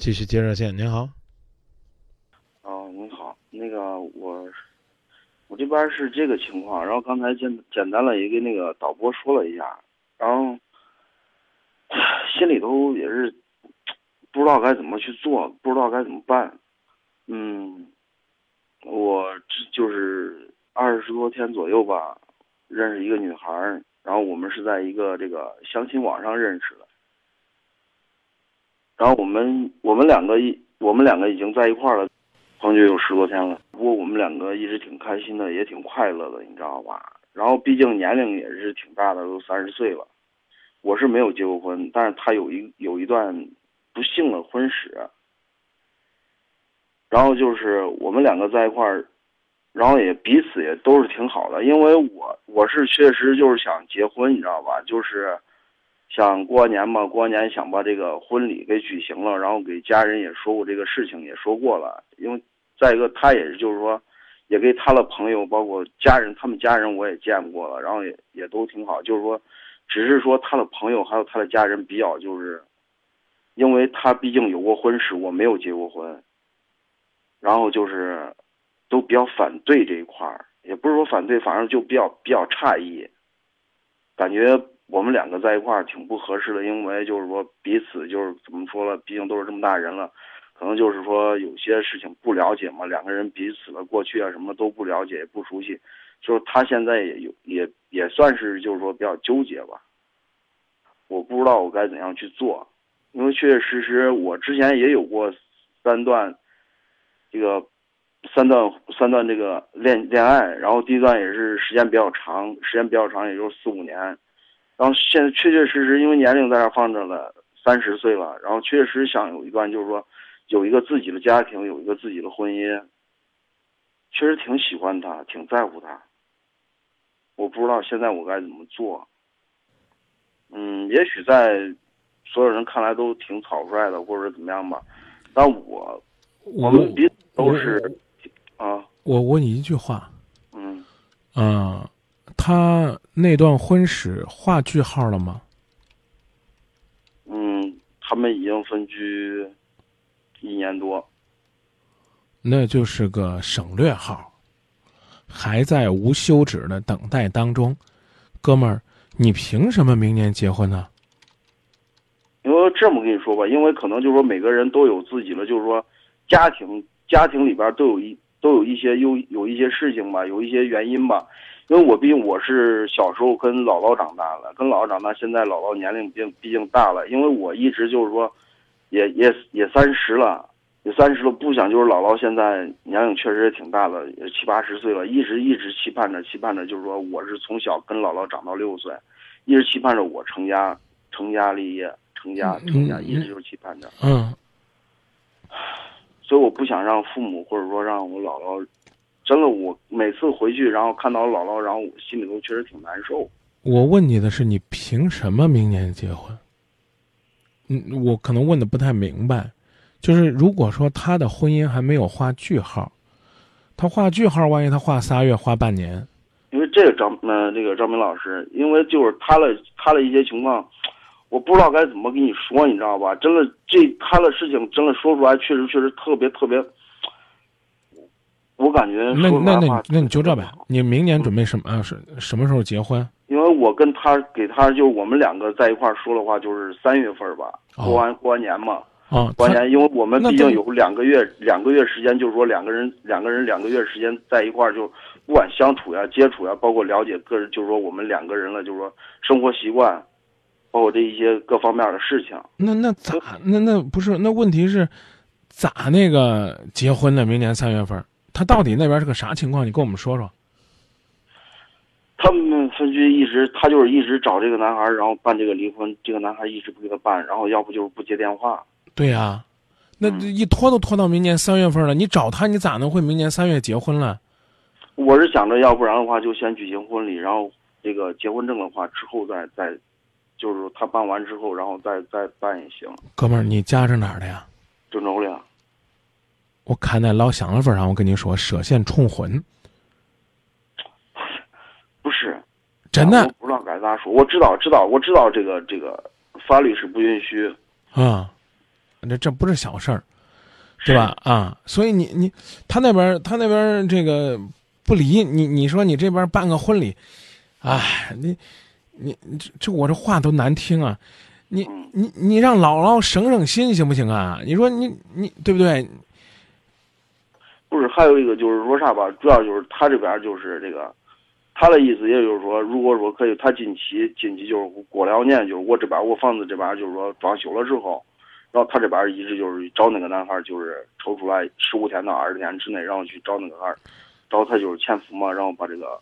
继续接热线，您好。哦，您好，那个我我这边是这个情况，然后刚才简简单了也跟那个导播说了一下，然后心里头也是不知道该怎么去做，不知道该怎么办。嗯，我就是二十多天左右吧，认识一个女孩儿，然后我们是在一个这个相亲网上认识的。然后我们我们两个一我们两个已经在一块儿了，同居有十多天了。不过我们两个一直挺开心的，也挺快乐的，你知道吧？然后毕竟年龄也是挺大的，都三十岁了。我是没有结过婚，但是他有一有一段不幸的婚史。然后就是我们两个在一块儿，然后也彼此也都是挺好的，因为我我是确实就是想结婚，你知道吧？就是。想过完年嘛，过完年想把这个婚礼给举行了，然后给家人也说过这个事情，也说过了。因为再一个，他也就是说，也给他的朋友，包括家人，他们家人我也见过了，然后也也都挺好。就是说，只是说他的朋友还有他的家人比较就是，因为他毕竟有过婚史，我没有结过婚，然后就是都比较反对这一块儿，也不是说反对，反正就比较比较诧异，感觉。我们两个在一块儿挺不合适的，因为就是说彼此就是怎么说了，毕竟都是这么大人了，可能就是说有些事情不了解嘛，两个人彼此的过去啊什么都不了解也不熟悉，就是他现在也有也也算是就是说比较纠结吧。我不知道我该怎样去做，因为确确实实我之前也有过三段这个三段三段这个恋恋爱，然后第一段也是时间比较长，时间比较长，也就是四五年。然后现在确确实实，因为年龄在这放着了，三十岁了，然后确实想有一段，就是说，有一个自己的家庭，有一个自己的婚姻。确实挺喜欢他，挺在乎他。我不知道现在我该怎么做。嗯，也许在所有人看来都挺草率的，或者怎么样吧。但我我们彼此都是啊。我问你一句话。嗯。啊。他那段婚史画句号了吗？嗯，他们已经分居一年多。那就是个省略号，还在无休止的等待当中。哥们儿，你凭什么明年结婚呢？因为这么跟你说吧，因为可能就是说每个人都有自己的，就是说家庭家庭里边都有一都有一些有有一些事情吧，有一些原因吧。因为我毕竟我是小时候跟姥姥长大了，跟姥姥长大，现在姥姥年龄毕竟毕竟大了。因为我一直就是说，也也也三十了，也三十了，不想就是姥姥现在年龄确实也挺大了，也七八十岁了，一直一直期盼着，期盼着就是说，我是从小跟姥姥长到六岁，一直期盼着我成家，成家立业，成家成家，一直就是期盼着。嗯。所以我不想让父母或者说让我姥姥。真的，我每次回去，然后看到姥姥，然后我心里头确实挺难受。我问你的是，你凭什么明年结婚？嗯，我可能问的不太明白。就是如果说他的婚姻还没有画句号，他画句号，万一他画仨月、画半年？因为这个张呃，这个张明老师，因为就是他的他的一些情况，我不知道该怎么跟你说，你知道吧？真的，这他的事情真的说出来，确实确实特别特别。我感觉那那那那你就这呗，你明年准备什么？是什么时候结婚？因为我跟他给他就我们两个在一块儿说的话，就是三月份吧，过完过完年嘛。啊，过完年，因为我们毕竟有两个月两个月时间，就是说两个人两个人两个月时间在一块儿，就不管相处呀、接触呀，包括了解个人，就是说我们两个人了，就是说生活习惯，包括这一些各方面的事情。那那咋？那那不是？那问题是咋那个结婚呢？明年三月份。他到底那边是个啥情况？你跟我们说说。他们分居一直，他就是一直找这个男孩，然后办这个离婚。这个男孩一直不给他办，然后要不就是不接电话。对呀，那一拖都拖到明年三月份了。你找他，你咋能会明年三月结婚了？我是想着，要不然的话就先举行婚礼，然后这个结婚证的话之后再再，就是他办完之后，然后再再办也行。哥们儿，你家是哪儿的呀？郑州的。我看在老乡的份上，我跟你说，涉嫌重婚。不是，真的。不知道该咋说。我知道，知道，我知道这个这个法律是不允许。啊。这这不是小事儿，对吧？啊，所以你你他那边他那边这个不离你，你说你这边办个婚礼，哎，你你这这我这话都难听啊！你你你让姥姥省省心行不行啊？你说你你对不对？不是，还有一个就是说啥吧？主要就是他这边就是这个，他的意思也就是说，如果说可以，他近期近期就是过两年，就是我这边我房子这边就是说装修了之后，然后他这边一直就是找那个男孩，就是抽出来十五天到二十天之内，然后去找那个孩，找他就是前夫嘛，然后把这个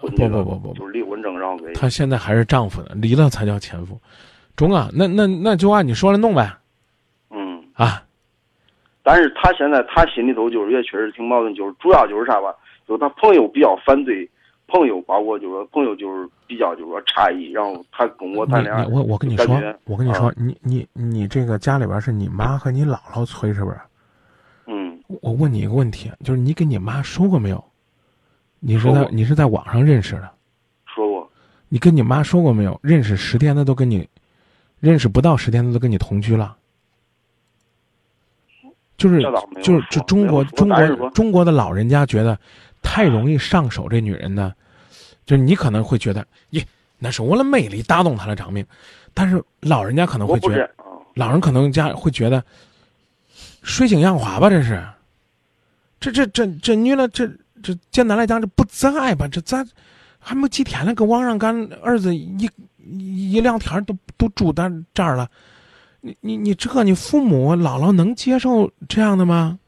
不不不不就是离婚证，然后给他现在还是丈夫呢，离了才叫前夫。中啊，那那那就按你说的弄呗。嗯啊。但是他现在他心里头就是也确实挺矛盾，就是主要就是啥吧，就是他朋友比较反对，朋友包括就是说朋友就是比较就是说诧异，然后他跟我谈恋爱，我我跟你说，我跟你说，你你你这个家里边是你妈和你姥姥催是不是？嗯。我问你一个问题，就是你跟你妈说过没有？你是在你是在网上认识的？说过。你跟你妈说过没有？认识十天的都跟你，认识不到十天的都跟你同居了？就是就是就中国中国中国的老人家觉得，太容易上手这女人呢，就你可能会觉得，耶，那是我的魅力打动她的长命，但是老人家可能会觉得，老人可能家会觉得，水性杨花吧，这是，这这这这女的这这简单来讲这不自爱吧？这咋还没几天了，跟网上干儿子一一两天都都住咱这儿了。你你你这你父母姥姥能接受这样的吗？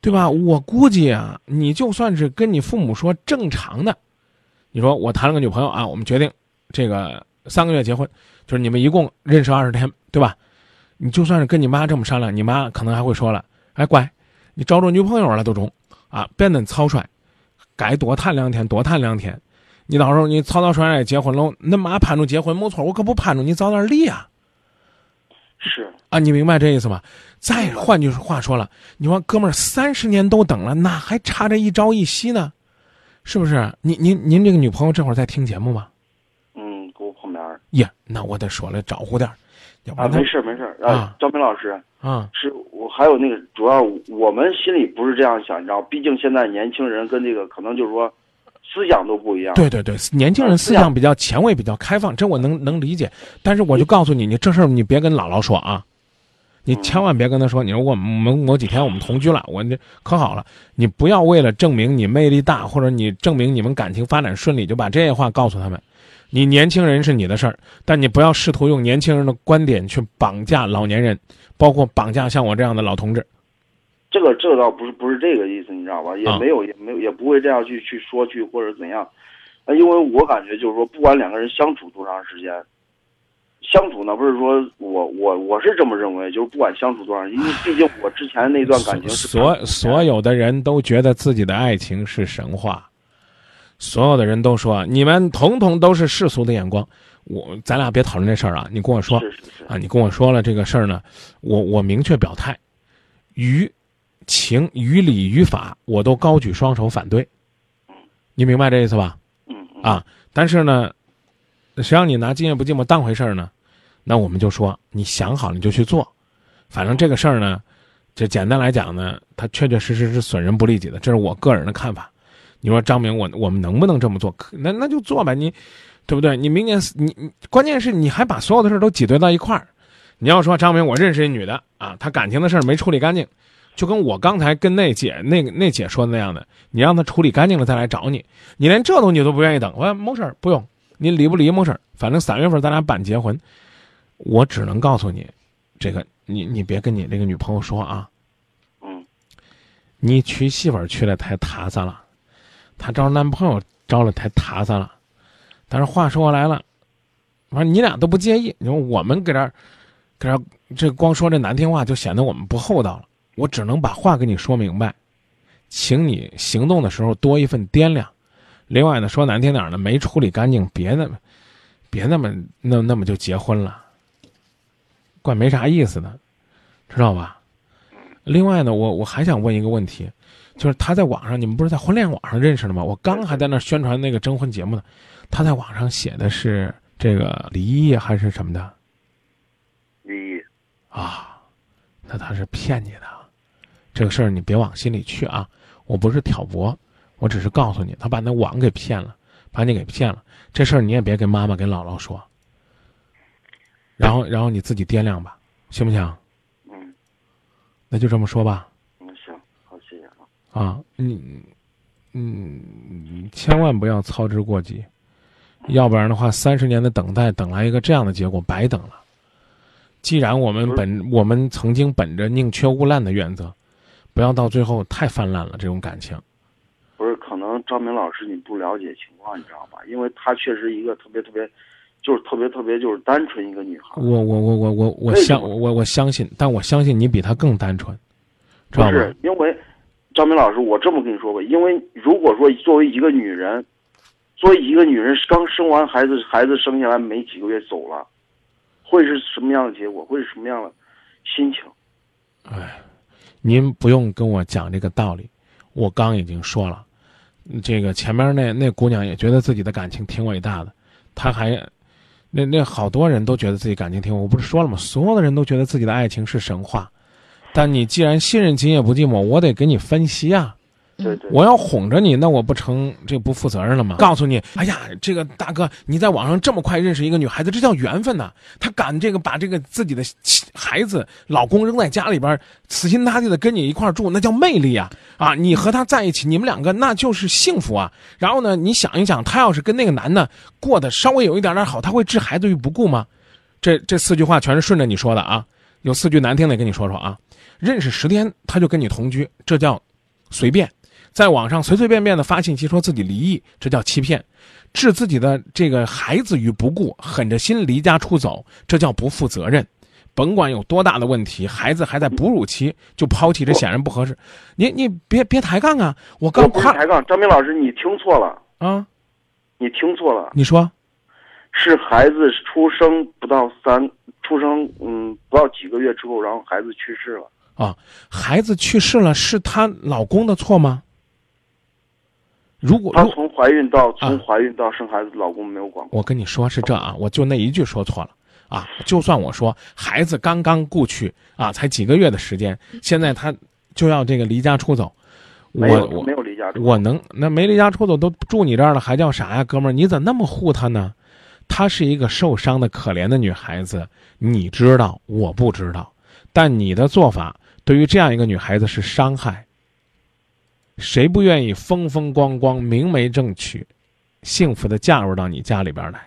对吧？我估计啊，你就算是跟你父母说正常的，你说我谈了个女朋友啊，我们决定这个三个月结婚，就是你们一共认识二十天，对吧？你就算是跟你妈这么商量，你妈可能还会说了：“哎，乖，你找着女朋友了都中啊，别恁草率，该多谈两天多谈两天。你到时候你草草率率结婚了，恁妈盼着结婚没错，我可不盼着你早点离啊。”是啊，你明白这意思吗？再换句话说了，你说哥们儿三十年都等了，哪还差这一朝一夕呢？是不是？您您您这个女朋友这会儿在听节目吗？嗯，给我旁边。呀，那我得说了招呼点儿。啊，没事没事啊，张明老师啊，是我还有那个，主要我们心里不是这样想，你知道，毕竟现在年轻人跟这个可能就是说。思想都不一样。对对对，年轻人思想比较前卫，比较开放，这我能能理解。但是我就告诉你，你这事儿你别跟姥姥说啊，你千万别跟他说。你说我们某几天我们同居了，我这可好了。你不要为了证明你魅力大，或者你证明你们感情发展顺利，就把这些话告诉他们。你年轻人是你的事儿，但你不要试图用年轻人的观点去绑架老年人，包括绑架像我这样的老同志。这个这个倒不是不是这个意思，你知道吧？也没有也没有也不会这样去去说去或者怎样，啊，因为我感觉就是说，不管两个人相处多长时间，相处呢不是说我我我是这么认为，就是不管相处多长，因为毕竟我之前那段感情，所所有的人都觉得自己的爱情是神话，所有的人都说你们统统都是世俗的眼光，我咱俩别讨论这事儿啊，你跟我说啊，你跟我说了这个事儿呢，我我明确表态，于。情于理于法，我都高举双手反对。你明白这意思吧？嗯啊，但是呢，谁让你拿今夜不寂寞当回事儿呢？那我们就说，你想好你就去做。反正这个事儿呢，这简单来讲呢，它确确实实是损人不利己的，这是我个人的看法。你说张明，我我们能不能这么做？那那就做吧，你对不对？你明年你你，关键是你还把所有的事都挤兑到一块儿。你要说张明，我认识一女的啊，她感情的事儿没处理干净。就跟我刚才跟那姐那个那姐说的那样的，你让她处理干净了再来找你，你连这东西都不愿意等。我说没事儿，不用，你离不离没事儿，反正三月份咱俩办结婚。我只能告诉你，这个你你别跟你那个女朋友说啊。嗯。你娶媳妇儿娶的太踏实了，她找男朋友找的太踏实了。但是话说回来了，反正你俩都不介意，你说我们搁这儿，搁这儿这光说这难听话，就显得我们不厚道了。我只能把话跟你说明白，请你行动的时候多一份掂量。另外呢，说难听点呢，没处理干净，别那么，别那么那那么就结婚了，怪没啥意思的，知道吧？另外呢，我我还想问一个问题，就是他在网上，你们不是在婚恋网上认识的吗？我刚还在那宣传那个征婚节目呢，他在网上写的是这个离异还是什么的？离异啊。那他是骗你的，这个事儿你别往心里去啊！我不是挑拨，我只是告诉你，他把那网给骗了，把你给骗了。这事儿你也别跟妈妈、跟姥姥说。然后，然后你自己掂量吧，行不行？嗯，那就这么说吧。嗯，行，好，谢谢啊。啊，你，嗯，千万不要操之过急，要不然的话，三十年的等待，等来一个这样的结果，白等了。既然我们本我们曾经本着宁缺毋滥的原则，不要到最后太泛滥了这种感情。不是，可能张明老师你不了解情况，你知道吧？因为她确实一个特别特别，就是特别特别就是单纯一个女孩。我我我我我我相我我相信，但我相信你比她更单纯，知道不是因为张明老师，我这么跟你说吧，因为如果说作为一个女人，作为一个女人刚生完孩子，孩子生下来没几个月走了。会是什么样的结果？会是什么样的心情？哎，您不用跟我讲这个道理，我刚已经说了，这个前面那那姑娘也觉得自己的感情挺伟大的，她还那那好多人都觉得自己感情挺，我不是说了吗？所有的人都觉得自己的爱情是神话，但你既然信任今夜不寂寞，我得给你分析啊。我要哄着你，那我不成这不负责任了吗？告诉你，哎呀，这个大哥，你在网上这么快认识一个女孩子，这叫缘分呐！他敢这个把这个自己的孩子、老公扔在家里边，死心塌地的跟你一块住，那叫魅力啊！啊，你和他在一起，你们两个那就是幸福啊！然后呢，你想一想，他要是跟那个男的过得稍微有一点点好，他会置孩子于不顾吗？这这四句话全是顺着你说的啊！有四句难听的跟你说说啊！认识十天他就跟你同居，这叫随便。在网上随随便便的发信息说自己离异，这叫欺骗；置自己的这个孩子于不顾，狠着心离家出走，这叫不负责任。甭管有多大的问题，孩子还在哺乳期就抛弃，这显然不合适。你你别别抬杠啊！我刚夸抬杠，张明老师，你听错了啊！你听错了。你说，是孩子出生不到三，出生嗯不到几个月之后，然后孩子去世了啊！孩子去世了，是她老公的错吗？如果她从怀孕到从怀孕到生孩子，老公没有管过。我跟你说是这啊，我就那一句说错了啊。就算我说孩子刚刚故去啊，才几个月的时间，现在他就要这个离家出走，我我没有离家出走，我能那没离家出走都住你这儿了，还叫啥呀，哥们儿？你咋那么护她呢？她是一个受伤的可怜的女孩子，你知道，我不知道，但你的做法对于这样一个女孩子是伤害。谁不愿意风风光光、明媒正娶，幸福的嫁入到你家里边来？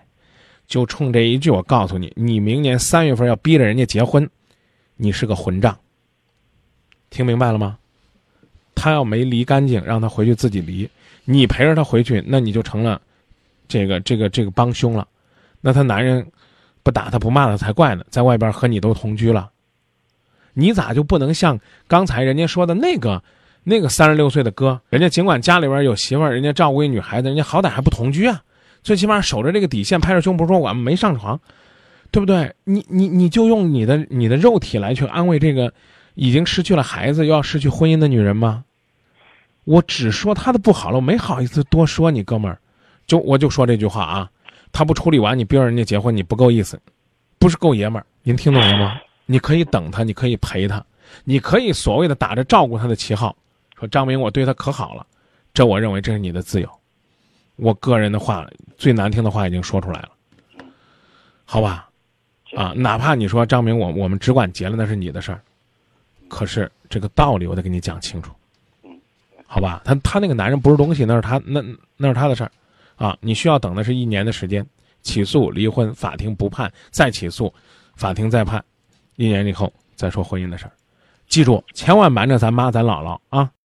就冲这一句，我告诉你，你明年三月份要逼着人家结婚，你是个混账。听明白了吗？他要没离干净，让他回去自己离，你陪着他回去，那你就成了这个这个这个帮凶了。那他男人不打他不骂他才怪呢，在外边和你都同居了，你咋就不能像刚才人家说的那个？那个三十六岁的哥，人家尽管家里边有媳妇儿，人家照顾一女孩子，人家好歹还不同居啊，最起码守着这个底线，拍着胸脯说我们没上床，对不对？你你你就用你的你的肉体来去安慰这个已经失去了孩子又要失去婚姻的女人吗？我只说他的不好了，我没好意思多说你哥们儿，就我就说这句话啊，他不处理完，你逼着人家结婚，你不够意思，不是够爷们儿，您听懂了吗？你可以等他，你可以陪他，你可以所谓的打着照顾他的旗号。说张明，我对他可好了，这我认为这是你的自由。我个人的话，最难听的话已经说出来了，好吧？啊，哪怕你说张明，我我们只管结了，那是你的事儿。可是这个道理我得给你讲清楚，好吧？他他那个男人不是东西，那是他那那是他的事儿，啊，你需要等的是一年的时间，起诉离婚，法庭不判，再起诉，法庭再判，一年以后再说婚姻的事儿。记住，千万瞒着咱妈咱姥姥啊！